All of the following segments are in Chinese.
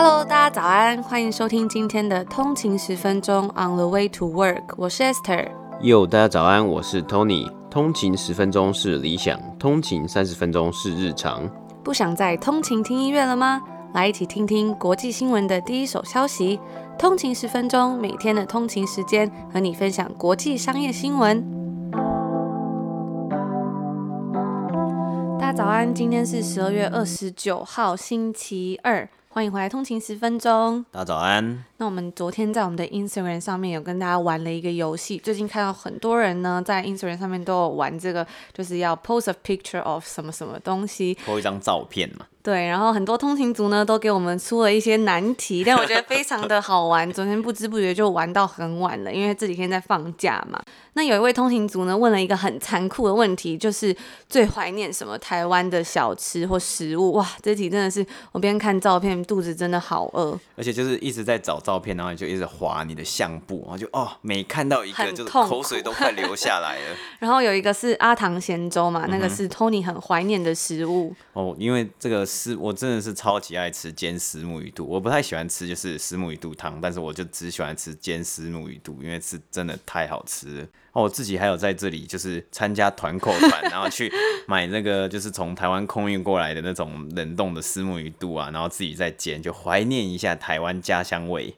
Hello，大家早安，欢迎收听今天的通勤十分钟 On the way to work，我是 Esther。Yo，大家早安，我是 Tony。通勤十分钟是理想，通勤三十分钟是日常。不想再通勤听音乐了吗？来一起听听国际新闻的第一手消息。通勤十分钟，每天的通勤时间和你分享国际商业新闻。大家早安，今天是十二月二十九号，星期二。欢迎回来，通勤十分钟。大家早安。那我们昨天在我们的 Instagram 上面有跟大家玩了一个游戏。最近看到很多人呢在 Instagram 上面都有玩这个，就是要 post a picture of 什么什么东西，po 一张照片嘛。对，然后很多通勤族呢都给我们出了一些难题，但我觉得非常的 好玩。昨天不知不觉就玩到很晚了，因为这几天在放假嘛。那有一位通勤族呢问了一个很残酷的问题，就是最怀念什么台湾的小吃或食物？哇，这题真的是我边看照片，肚子真的好饿，而且就是一直在找照片，然后你就一直划你的相簿，然后就哦，每看到一个就是口水都快流下来了。然后有一个是阿唐咸粥嘛，那个是 Tony 很怀念的食物。哦，因为这个是我真的是超级爱吃煎虱目鱼肚，我不太喜欢吃就是虱目鱼肚汤，但是我就只喜欢吃煎虱目鱼肚，因为是真的太好吃了。哦，我自己还有在这里就是参加团购团，然后去买那个就是从台湾空运过来的那种冷冻的虱目鱼肚啊，然后自己再煎，就怀念一下台湾家乡味。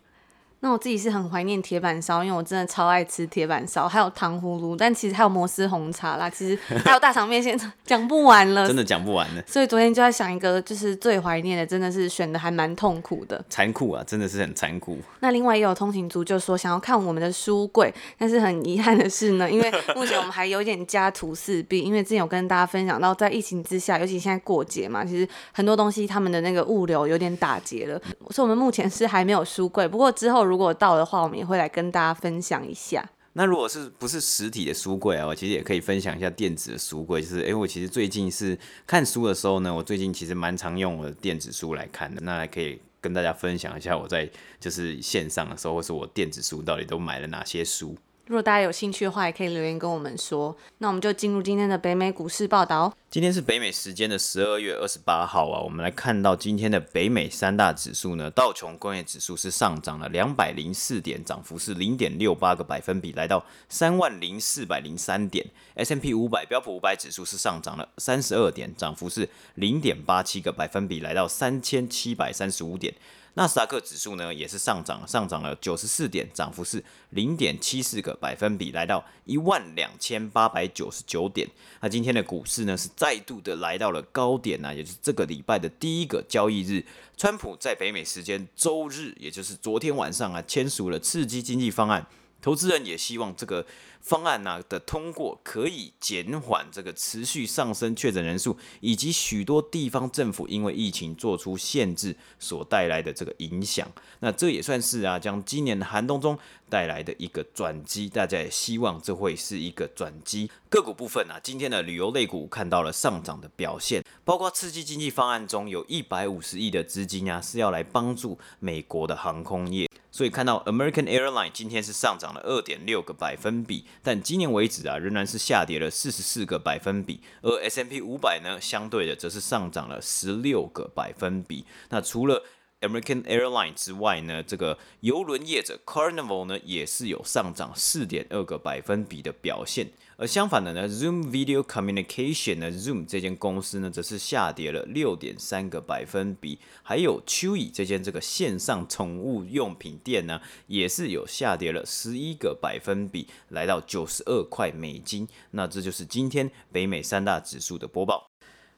那我自己是很怀念铁板烧，因为我真的超爱吃铁板烧，还有糖葫芦，但其实还有摩斯红茶啦，其实 还有大肠面线，讲不完了，真的讲不完了。所以昨天就在想一个，就是最怀念的，真的是选的还蛮痛苦的，残酷啊，真的是很残酷。那另外也有通勤族就说想要看我们的书柜，但是很遗憾的是呢，因为 目前我们还有点家徒四壁，因为之前有跟大家分享到，在疫情之下，尤其现在过节嘛，其实很多东西他们的那个物流有点打结了，所以我们目前是还没有书柜，不过之后。如果到的话，我们也会来跟大家分享一下。那如果是不是实体的书柜啊，我其实也可以分享一下电子的书柜。就是，哎、欸，我其实最近是看书的时候呢，我最近其实蛮常用我的电子书来看的。那还可以跟大家分享一下我在就是线上的时候，或是我电子书到底都买了哪些书。如果大家有兴趣的话，也可以留言跟我们说。那我们就进入今天的北美股市报道。今天是北美时间的十二月二十八号啊，我们来看到今天的北美三大指数呢，道琼工业指数是上涨了两百零四点，涨幅是零点六八个百分比，来到三万零四百零三点。S M P 五百标普五百指数是上涨了三十二点，涨幅是零点八七个百分比，来到三千七百三十五点。纳斯达克指数呢也是上涨，上涨了九十四点，涨幅是零点七四个百分比，来到一万两千八百九十九点。那今天的股市呢是再度的来到了高点呢，也就是这个礼拜的第一个交易日。川普在北美时间周日，也就是昨天晚上啊，签署了刺激经济方案。投资人也希望这个方案呢的通过可以减缓这个持续上升确诊人数，以及许多地方政府因为疫情做出限制所带来的这个影响。那这也算是啊，将今年的寒冬中带来的一个转机。大家也希望这会是一个转机。个股部分啊，今天的旅游类股看到了上涨的表现，包括刺激经济方案中有一百五十亿的资金啊，是要来帮助美国的航空业。所以看到 American Airline 今天是上涨了二点六个百分比，但今年为止啊，仍然是下跌了四十四个百分比。而 S M P 五百呢，相对的则是上涨了十六个百分比。那除了 American Airlines 之外呢，这个邮轮业者 Carnival 呢，也是有上涨四点二个百分比的表现。而相反的呢，Zoom Video Communication 呢，Zoom 这间公司呢，则是下跌了六点三个百分比。还有 Chewy 这间这个线上宠物用品店呢，也是有下跌了十一个百分比，来到九十二块美金。那这就是今天北美三大指数的播报。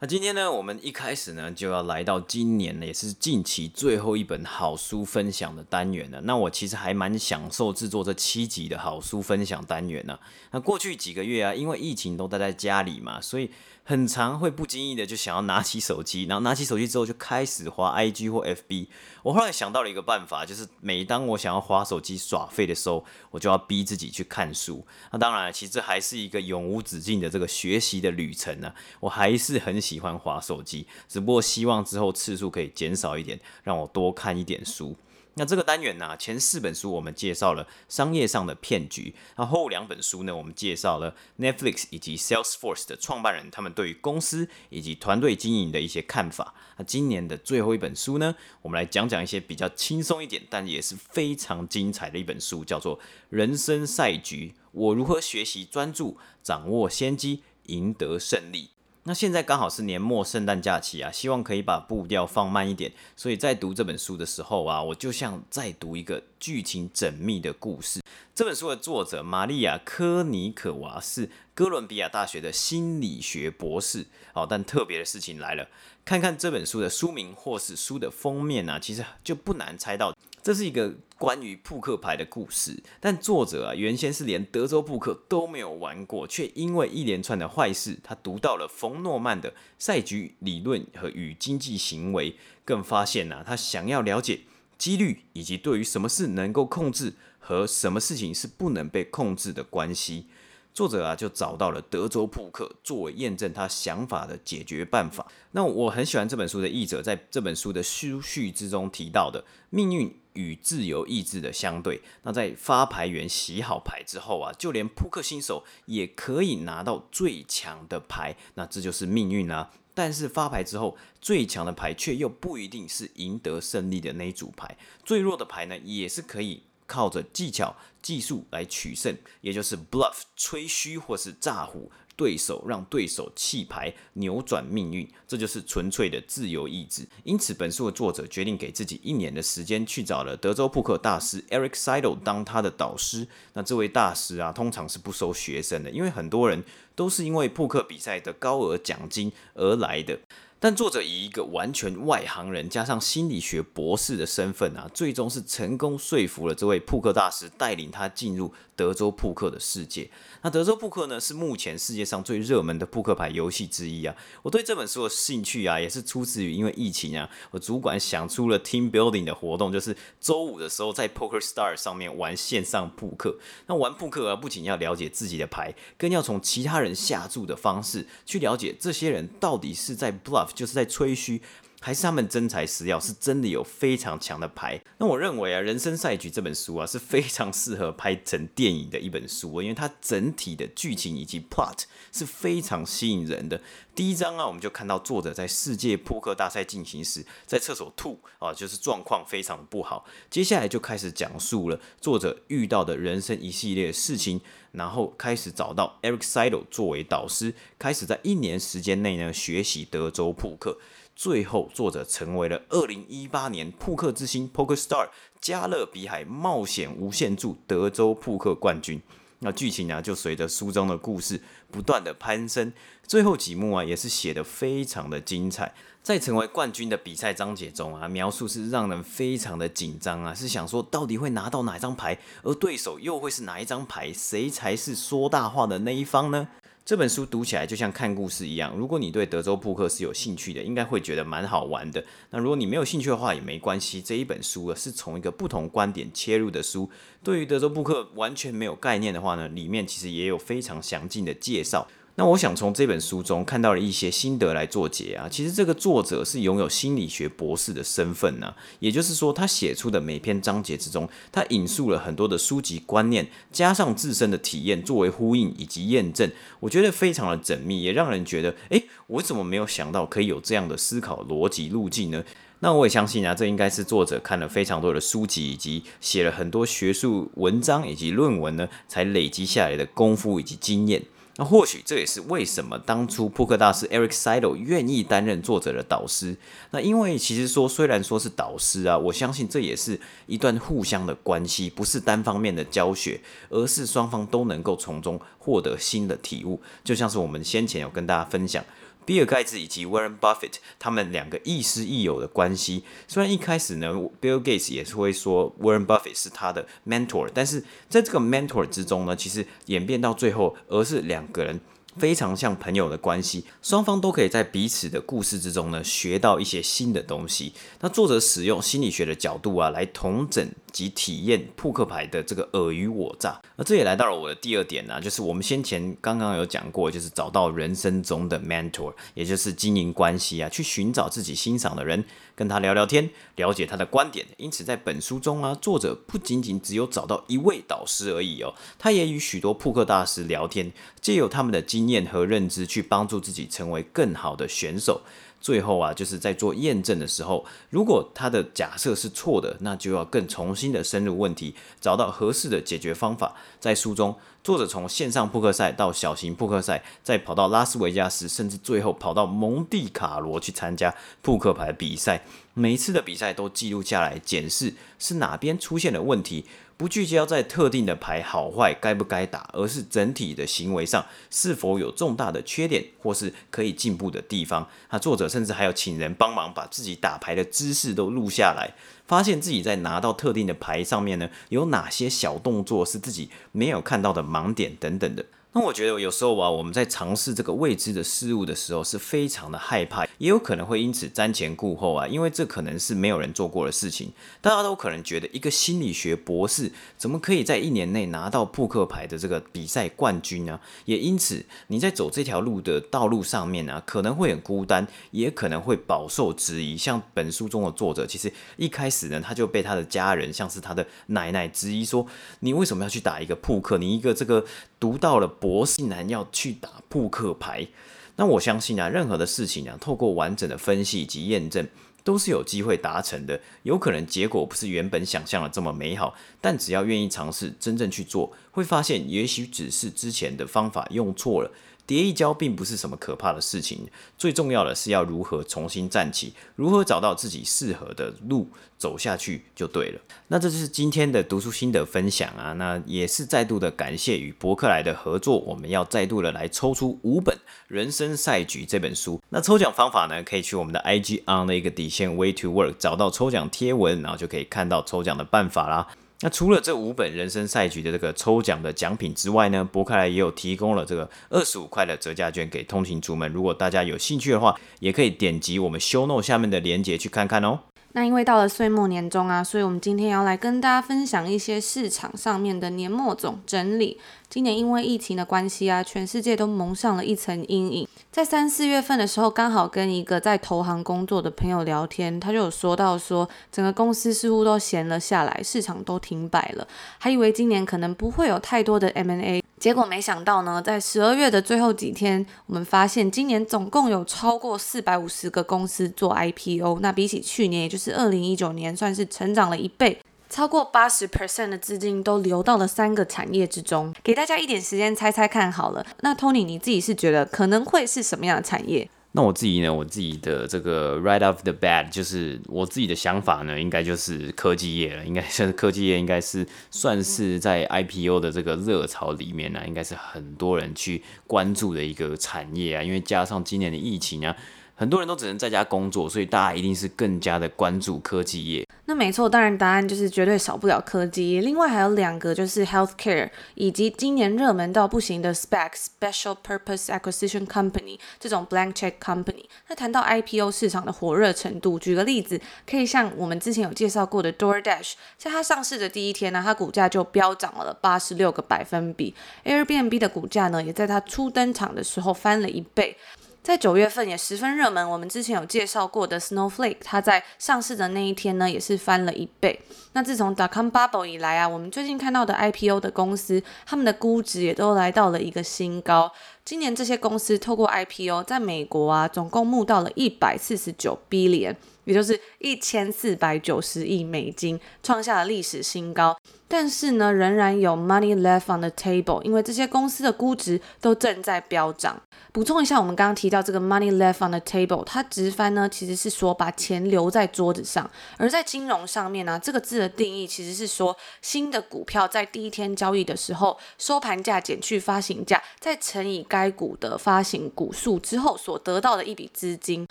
那今天呢，我们一开始呢就要来到今年呢也是近期最后一本好书分享的单元了。那我其实还蛮享受制作这七集的好书分享单元呢。那过去几个月啊，因为疫情都待在家里嘛，所以。很常会不经意的就想要拿起手机，然后拿起手机之后就开始滑 IG 或 FB。我后来想到了一个办法，就是每当我想要滑手机耍废的时候，我就要逼自己去看书。那当然，其实这还是一个永无止境的这个学习的旅程呢。我还是很喜欢滑手机，只不过希望之后次数可以减少一点，让我多看一点书。那这个单元呢、前四本书我们介绍了商业上的骗局，那后两本书呢，我们介绍了 Netflix 以及 Salesforce 的创办人他们对于公司以及团队经营的一些看法。那今年的最后一本书呢，我们来讲讲一些比较轻松一点，但也是非常精彩的一本书，叫做《人生赛局：我如何学习专注、掌握先机、赢得胜利》。那现在刚好是年末圣诞假期啊，希望可以把步调放慢一点。所以在读这本书的时候啊，我就像在读一个剧情缜密的故事。这本书的作者玛利亚·科尼可娃是哥伦比亚大学的心理学博士。好，但特别的事情来了，看看这本书的书名或是书的封面啊，其实就不难猜到。这是一个关于扑克牌的故事，但作者啊原先是连德州扑克都没有玩过，却因为一连串的坏事，他读到了冯诺曼的赛局理论和与经济行为，更发现呐、啊，他想要了解几率以及对于什么事能够控制和什么事情是不能被控制的关系。作者啊，就找到了德州扑克作为验证他想法的解决办法。那我很喜欢这本书的译者在这本书的书序之中提到的命运与自由意志的相对。那在发牌员洗好牌之后啊，就连扑克新手也可以拿到最强的牌，那这就是命运啊。但是发牌之后，最强的牌却又不一定是赢得胜利的那一组牌，最弱的牌呢，也是可以。靠着技巧、技术来取胜，也就是 bluff 吹嘘或是诈唬对手，让对手弃牌，扭转命运，这就是纯粹的自由意志。因此，本书的作者决定给自己一年的时间，去找了德州扑克大师 Eric Seidel 当他的导师。那这位大师啊，通常是不收学生的，因为很多人都是因为扑克比赛的高额奖金而来的。但作者以一个完全外行人加上心理学博士的身份啊，最终是成功说服了这位扑克大师，带领他进入德州扑克的世界。那德州扑克呢，是目前世界上最热门的扑克牌游戏之一啊。我对这本书的兴趣啊，也是出自于因为疫情啊，我主管想出了 team building 的活动，就是周五的时候在 Poker Star 上面玩线上扑克。那玩扑克啊，不仅要了解自己的牌，更要从其他人下注的方式去了解这些人到底是在 bluff，就是在吹嘘。还是他们真材实料，是真的有非常强的牌。那我认为啊，《人生赛局》这本书啊是非常适合拍成电影的一本书，因为它整体的剧情以及 plot 是非常吸引人的。第一章啊，我们就看到作者在世界扑克大赛进行时，在厕所吐啊，就是状况非常不好。接下来就开始讲述了作者遇到的人生一系列事情，然后开始找到 Eric Seidel 作为导师，开始在一年时间内呢学习德州扑克。最后，作者成为了二零一八年扑克之星 （Poker Star） 加勒比海冒险无限注德州扑克冠军。那剧情呢，就随着书中的故事不断的攀升，最后几幕啊，也是写得非常的精彩。在成为冠军的比赛章节中啊，描述是让人非常的紧张啊，是想说到底会拿到哪张牌，而对手又会是哪一张牌，谁才是说大话的那一方呢？这本书读起来就像看故事一样。如果你对德州扑克是有兴趣的，应该会觉得蛮好玩的。那如果你没有兴趣的话，也没关系。这一本书啊，是从一个不同观点切入的书。对于德州扑克完全没有概念的话呢，里面其实也有非常详尽的介绍。那我想从这本书中看到了一些心得来做结啊。其实这个作者是拥有心理学博士的身份呢，也就是说，他写出的每篇章节之中，他引述了很多的书籍观念，加上自身的体验作为呼应以及验证，我觉得非常的缜密，也让人觉得，诶，我怎么没有想到可以有这样的思考逻辑路径呢？那我也相信啊，这应该是作者看了非常多的书籍，以及写了很多学术文章以及论文呢，才累积下来的功夫以及经验。那或许这也是为什么当初扑克大师 Eric Seidel 愿意担任作者的导师。那因为其实说虽然说是导师啊，我相信这也是一段互相的关系，不是单方面的教学，而是双方都能够从中获得新的体悟。就像是我们先前有跟大家分享。比尔盖茨以及 Warren Buffett 他们两个亦师亦友的关系，虽然一开始呢，Bill Gates 也是会说 Warren Buffett 是他的 mentor，但是在这个 mentor 之中呢，其实演变到最后，而是两个人非常像朋友的关系，双方都可以在彼此的故事之中呢学到一些新的东西。那作者使用心理学的角度啊来统整及体验扑克牌的这个尔虞我诈。那这也来到了我的第二点呢、啊，就是我们先前刚刚有讲过，就是找到人生中的 mentor，也就是经营关系啊，去寻找自己欣赏的人，跟他聊聊天，了解他的观点。因此在本书中啊，作者不仅仅只有找到一位导师而已哦，他也与许多扑克大师聊天，借由他们的经验和认知去帮助自己成为更好的选手。最后啊，就是在做验证的时候，如果他的假设是错的，那就要更重新的深入问题，找到合适的解决方法。在书中，作者从线上扑克赛到小型扑克赛，再跑到拉斯维加斯，甚至最后跑到蒙地卡罗去参加扑克牌比赛。每一次的比赛都记录下来，检视是哪边出现了问题。不聚焦在特定的牌好坏该不该打，而是整体的行为上是否有重大的缺点或是可以进步的地方。那作者甚至还要请人帮忙把自己打牌的姿势都录下来，发现自己在拿到特定的牌上面呢，有哪些小动作是自己没有看到的盲点等等的。那我觉得有时候啊，我们在尝试这个未知的事物的时候，是非常的害怕，也有可能会因此瞻前顾后啊，因为这可能是没有人做过的事情。大家都可能觉得，一个心理学博士怎么可以在一年内拿到扑克牌的这个比赛冠军呢？也因此，你在走这条路的道路上面呢，可能会很孤单，也可能会饱受质疑。像本书中的作者，其实一开始呢，他就被他的家人，像是他的奶奶质疑说：“你为什么要去打一个扑克？你一个这个读到了。”博士男要去打扑克牌，那我相信啊，任何的事情啊，透过完整的分析及验证，都是有机会达成的。有可能结果不是原本想象的这么美好，但只要愿意尝试，真正去做，会发现也许只是之前的方法用错了。跌一跤并不是什么可怕的事情，最重要的是要如何重新站起，如何找到自己适合的路走下去就对了。那这就是今天的读书心得分享啊，那也是再度的感谢与博客来的合作，我们要再度的来抽出五本《人生赛局》这本书。那抽奖方法呢，可以去我们的 IG on 的一个底线 Way to Work 找到抽奖贴文，然后就可以看到抽奖的办法啦。那除了这五本人生赛局的这个抽奖的奖品之外呢，博客来也有提供了这个二十五块的折价券给通勤族们。如果大家有兴趣的话，也可以点击我们 show note 下面的链接去看看哦。那因为到了岁末年终啊，所以我们今天要来跟大家分享一些市场上面的年末总整理。今年因为疫情的关系啊，全世界都蒙上了一层阴影。在三四月份的时候，刚好跟一个在投行工作的朋友聊天，他就有说到说，整个公司似乎都闲了下来，市场都停摆了，还以为今年可能不会有太多的 M&A。结果没想到呢，在十二月的最后几天，我们发现今年总共有超过四百五十个公司做 IPO，那比起去年，也就是二零一九年，算是成长了一倍，超过八十 percent 的资金都流到了三个产业之中。给大家一点时间猜猜看好了，那 Tony 你自己是觉得可能会是什么样的产业？那我自己呢？我自己的这个 right off the bat，就是我自己的想法呢，应该就是科技业了。应该是科技业，应该是算是在 IPO 的这个热潮里面呢，应该是很多人去关注的一个产业啊。因为加上今年的疫情啊。很多人都只能在家工作，所以大家一定是更加的关注科技业。那没错，当然答案就是绝对少不了科技。另外还有两个，就是 healthcare 以及今年热门到不行的 spec special Purpose Acquisition Company） 这种 blank check company。那谈到 IPO 市场的火热程度，举个例子，可以像我们之前有介绍过的 DoorDash，在它上市的第一天呢，它股价就飙涨了八十六个百分比。Airbnb 的股价呢，也在它初登场的时候翻了一倍。在九月份也十分热门，我们之前有介绍过的 Snowflake，它在上市的那一天呢，也是翻了一倍。那自从 Dotcom Bubble 以来啊，我们最近看到的 IPO 的公司，他们的估值也都来到了一个新高。今年这些公司透过 IPO 在美国啊，总共募到了一百四十九 billion，也就是一千四百九十亿美金，创下了历史新高。但是呢，仍然有 money left on the table，因为这些公司的估值都正在飙涨。补充一下，我们刚刚提到这个 money left on the table，它直翻呢其实是说把钱留在桌子上，而在金融上面呢，这个字的定义其实是说新的股票在第一天交易的时候，收盘价减去发行价，再乘以该股的发行股数之后所得到的一笔资金。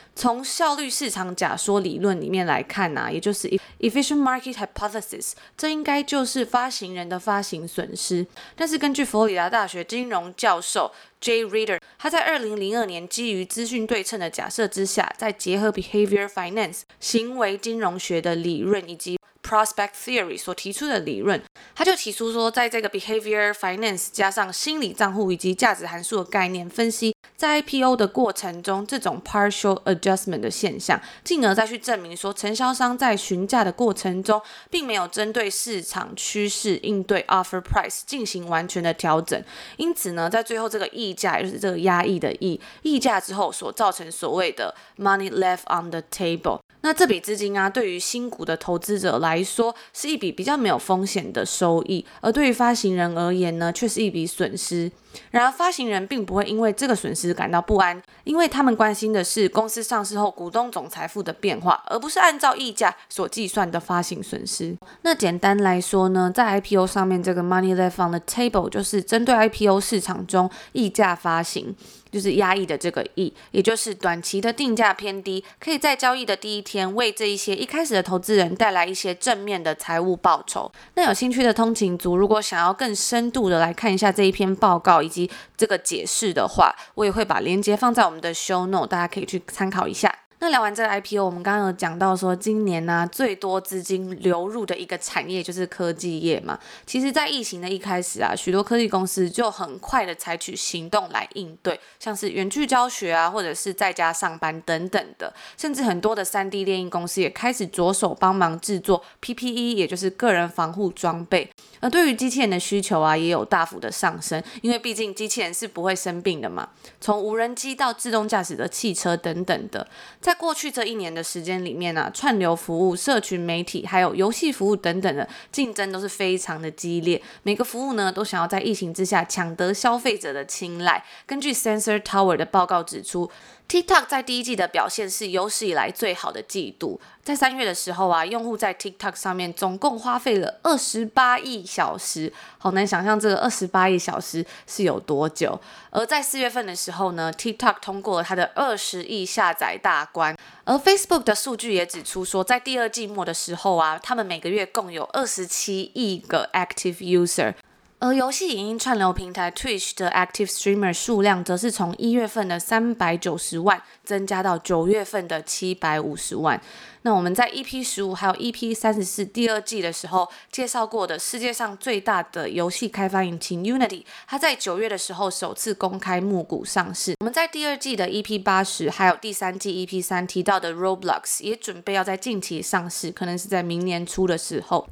从效率市场假说理论里面来看呢，也就是 efficient market hypothesis，这应该就是发行人的发行损失。但是根据佛罗里达大学金融教授 J. Reader，他在二零零二年基于资讯对称的假设之下，再结合 Behavior Finance 行为金融学的理论以及 Prospect Theory 所提出的理论，他就提出说，在这个 Behavior Finance 加上心理账户以及价值函数的概念分析，在 IPO 的过程中这种 Partial Adjustment 的现象，进而再去证明说，承销商在询价的过程中，并没有针对市场趋势应对 Offer Price 进行完全的调整，因此呢，在最后这个溢价，也就是这个压抑的溢溢价之后所造成所谓的 Money Left on the Table。那这笔资金啊，对于新股的投资者来说，是一笔比较没有风险的收益；而对于发行人而言呢，却是一笔损失。然而，发行人并不会因为这个损失感到不安，因为他们关心的是公司上市后股东总财富的变化，而不是按照溢价所计算的发行损失。那简单来说呢，在 IPO 上面，这个 money left on the table 就是针对 IPO 市场中溢价发行，就是压抑的这个抑，也就是短期的定价偏低，可以在交易的第一天为这一些一开始的投资人带来一些正面的财务报酬。那有兴趣的通勤族，如果想要更深度的来看一下这一篇报告，以及这个解释的话，我也会把链接放在我们的 show note，大家可以去参考一下。那聊完这个 IPO，我们刚刚有讲到说，今年呢、最多资金流入的一个产业就是科技业嘛。其实，在疫情的一开始啊，许多科技公司就很快的采取行动来应对，像是远距教学啊，或者是在家上班等等的，甚至很多的 3D 列印公司也开始着手帮忙制作 PPE，也就是个人防护装备。而对于机器人的需求啊，也有大幅的上升，因为毕竟机器人是不会生病的嘛。从无人机到自动驾驶的汽车等等的，在在过去这一年的时间里面呢、串流服务、社群媒体还有游戏服务等等的竞争都是非常的激烈。每个服务呢，都想要在疫情之下抢得消费者的青睐。根据 Sensor Tower 的报告指出，TikTok 在第一季的表现是有史以来最好的季度。在三月的时候啊，用户在 TikTok 上面总共花费了二十八亿小时，好难想象这个二十八亿小时是有多久。而在四月份的时候呢，TikTok 通过了它的二十亿下载大关。而 Facebook 的数据也指出说，在第二季末的时候啊，他们每个月共有二十七亿个 active user。而游戏影音串流平台 Twitch 的 active streamer 数量，则是从一月份的三百九十万增加到九月份的七百五十万。那我们在 EP 十五还有 EP 三十四第二季的时候介绍过的世界上最大的游戏开发引擎 Unity，它在九月的时候首次公开募股上市。我们在第二季的 EP 八十还有第三季 EP 三提到的 Roblox 也准备要在近期上市，可能是在明年初的时候。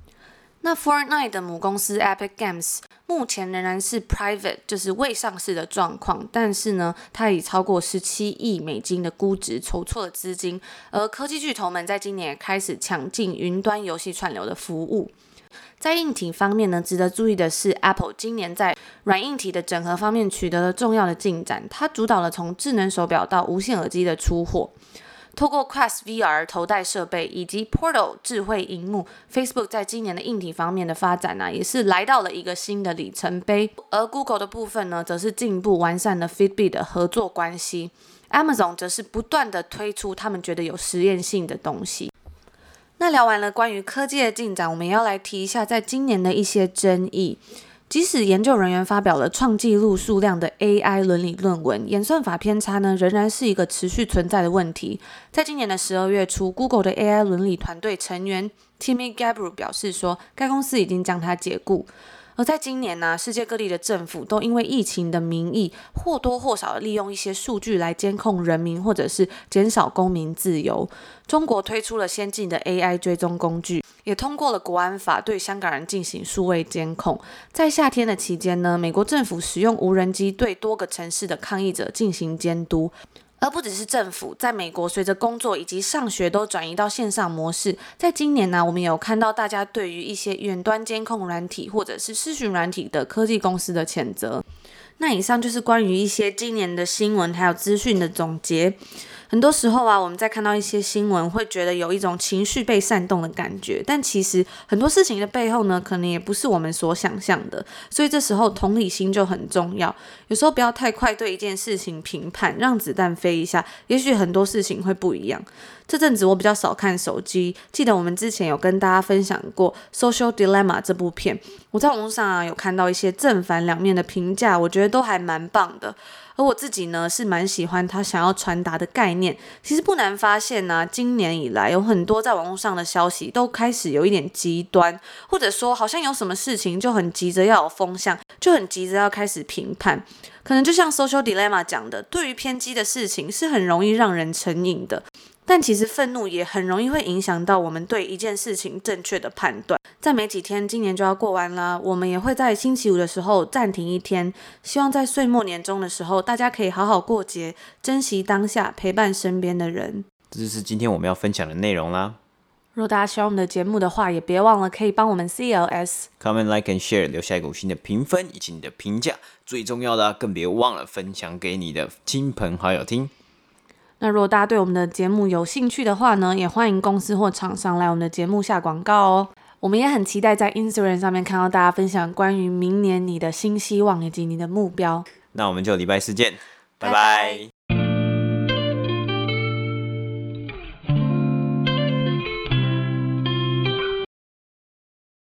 那 Fortnite 的母公司 Epic Games 目前仍然是 private，就是未上市的状况，但是呢，它以超过十七亿美金的估值筹措了资金，而科技巨头们在今年也开始抢进云端游戏串流的服务。在硬体方面呢，值得注意的是，Apple 今年在软硬体的整合方面取得了重要的进展，它主导了从智能手表到无线耳机的出货。透过 Quest VR 头戴设备以及 Portal 智慧萤幕，Facebook 在今年的硬体方面的发展呢、也是来到了一个新的里程碑。而 Google 的部分呢，则是进一步完善了 Fitbit 的合作关系。Amazon 则是不断的推出他们觉得有实验性的东西。那聊完了关于科技的进展，我们要来提一下在今年的一些争议。即使研究人员发表了创纪录数量的 AI 伦理论文，演算法偏差呢，仍然是一个持续存在的问题。在今年的十二月初，Google 的 AI 伦理团队成员 Timmy Gabriel 表示说，该公司已经将它解雇。而在今年呢、世界各地的政府都因为疫情的名义，或多或少利用一些数据来监控人民，或者是减少公民自由。中国推出了先进的 AI 追踪工具，也通过了国安法对香港人进行数位监控。在夏天的期间呢，美国政府使用无人机对多个城市的抗议者进行监督。而不只是政府，在美国，随着工作以及上学都转移到线上模式，在今年呢，我们有看到大家对于一些远端监控软体或者是视讯软体的科技公司的谴责。那以上就是关于一些今年的新闻还有资讯的总结。很多时候啊，我们在看到一些新闻，会觉得有一种情绪被煽动的感觉，但其实很多事情的背后呢，可能也不是我们所想象的。所以这时候同理心就很重要。有时候不要太快对一件事情评判，让子弹飞一下，也许很多事情会不一样。这阵子我比较少看手机，记得我们之前有跟大家分享过《Social Dilemma》这部片，我在网络上啊有看到一些正反两面的评价，我觉得都还蛮棒的。而我自己呢，是蛮喜欢他想要传达的概念。其实不难发现呢、今年以来有很多在网络上的消息都开始有一点极端，或者说好像有什么事情就很急着要有风向，就很急着要开始评判。可能就像 Social Dilemma 讲的，对于偏激的事情是很容易让人成瘾的。但其实愤怒也很容易会影响到我们对一件事情正确的判断。再没几天，今年就要过完了，我们也会在星期五的时候暂停一天。希望在岁末年终的时候，大家可以好好过节，珍惜当下，陪伴身边的人。这就是今天我们要分享的内容啦。若大家喜欢我们的节目的话，也别忘了可以帮我们 CLS、comment、like and share，留下一个五星的评分以及你的评价。最重要的，更别忘了分享给你的亲朋好友听。那如果大家对我们的节目有兴趣的话呢，也欢迎公司或厂商来我们的节目下广告哦。我们也很期待在 Instagram 上面看到大家分享关于明年你的新希望以及你的目标。那我们就礼拜四见，拜拜。拜拜。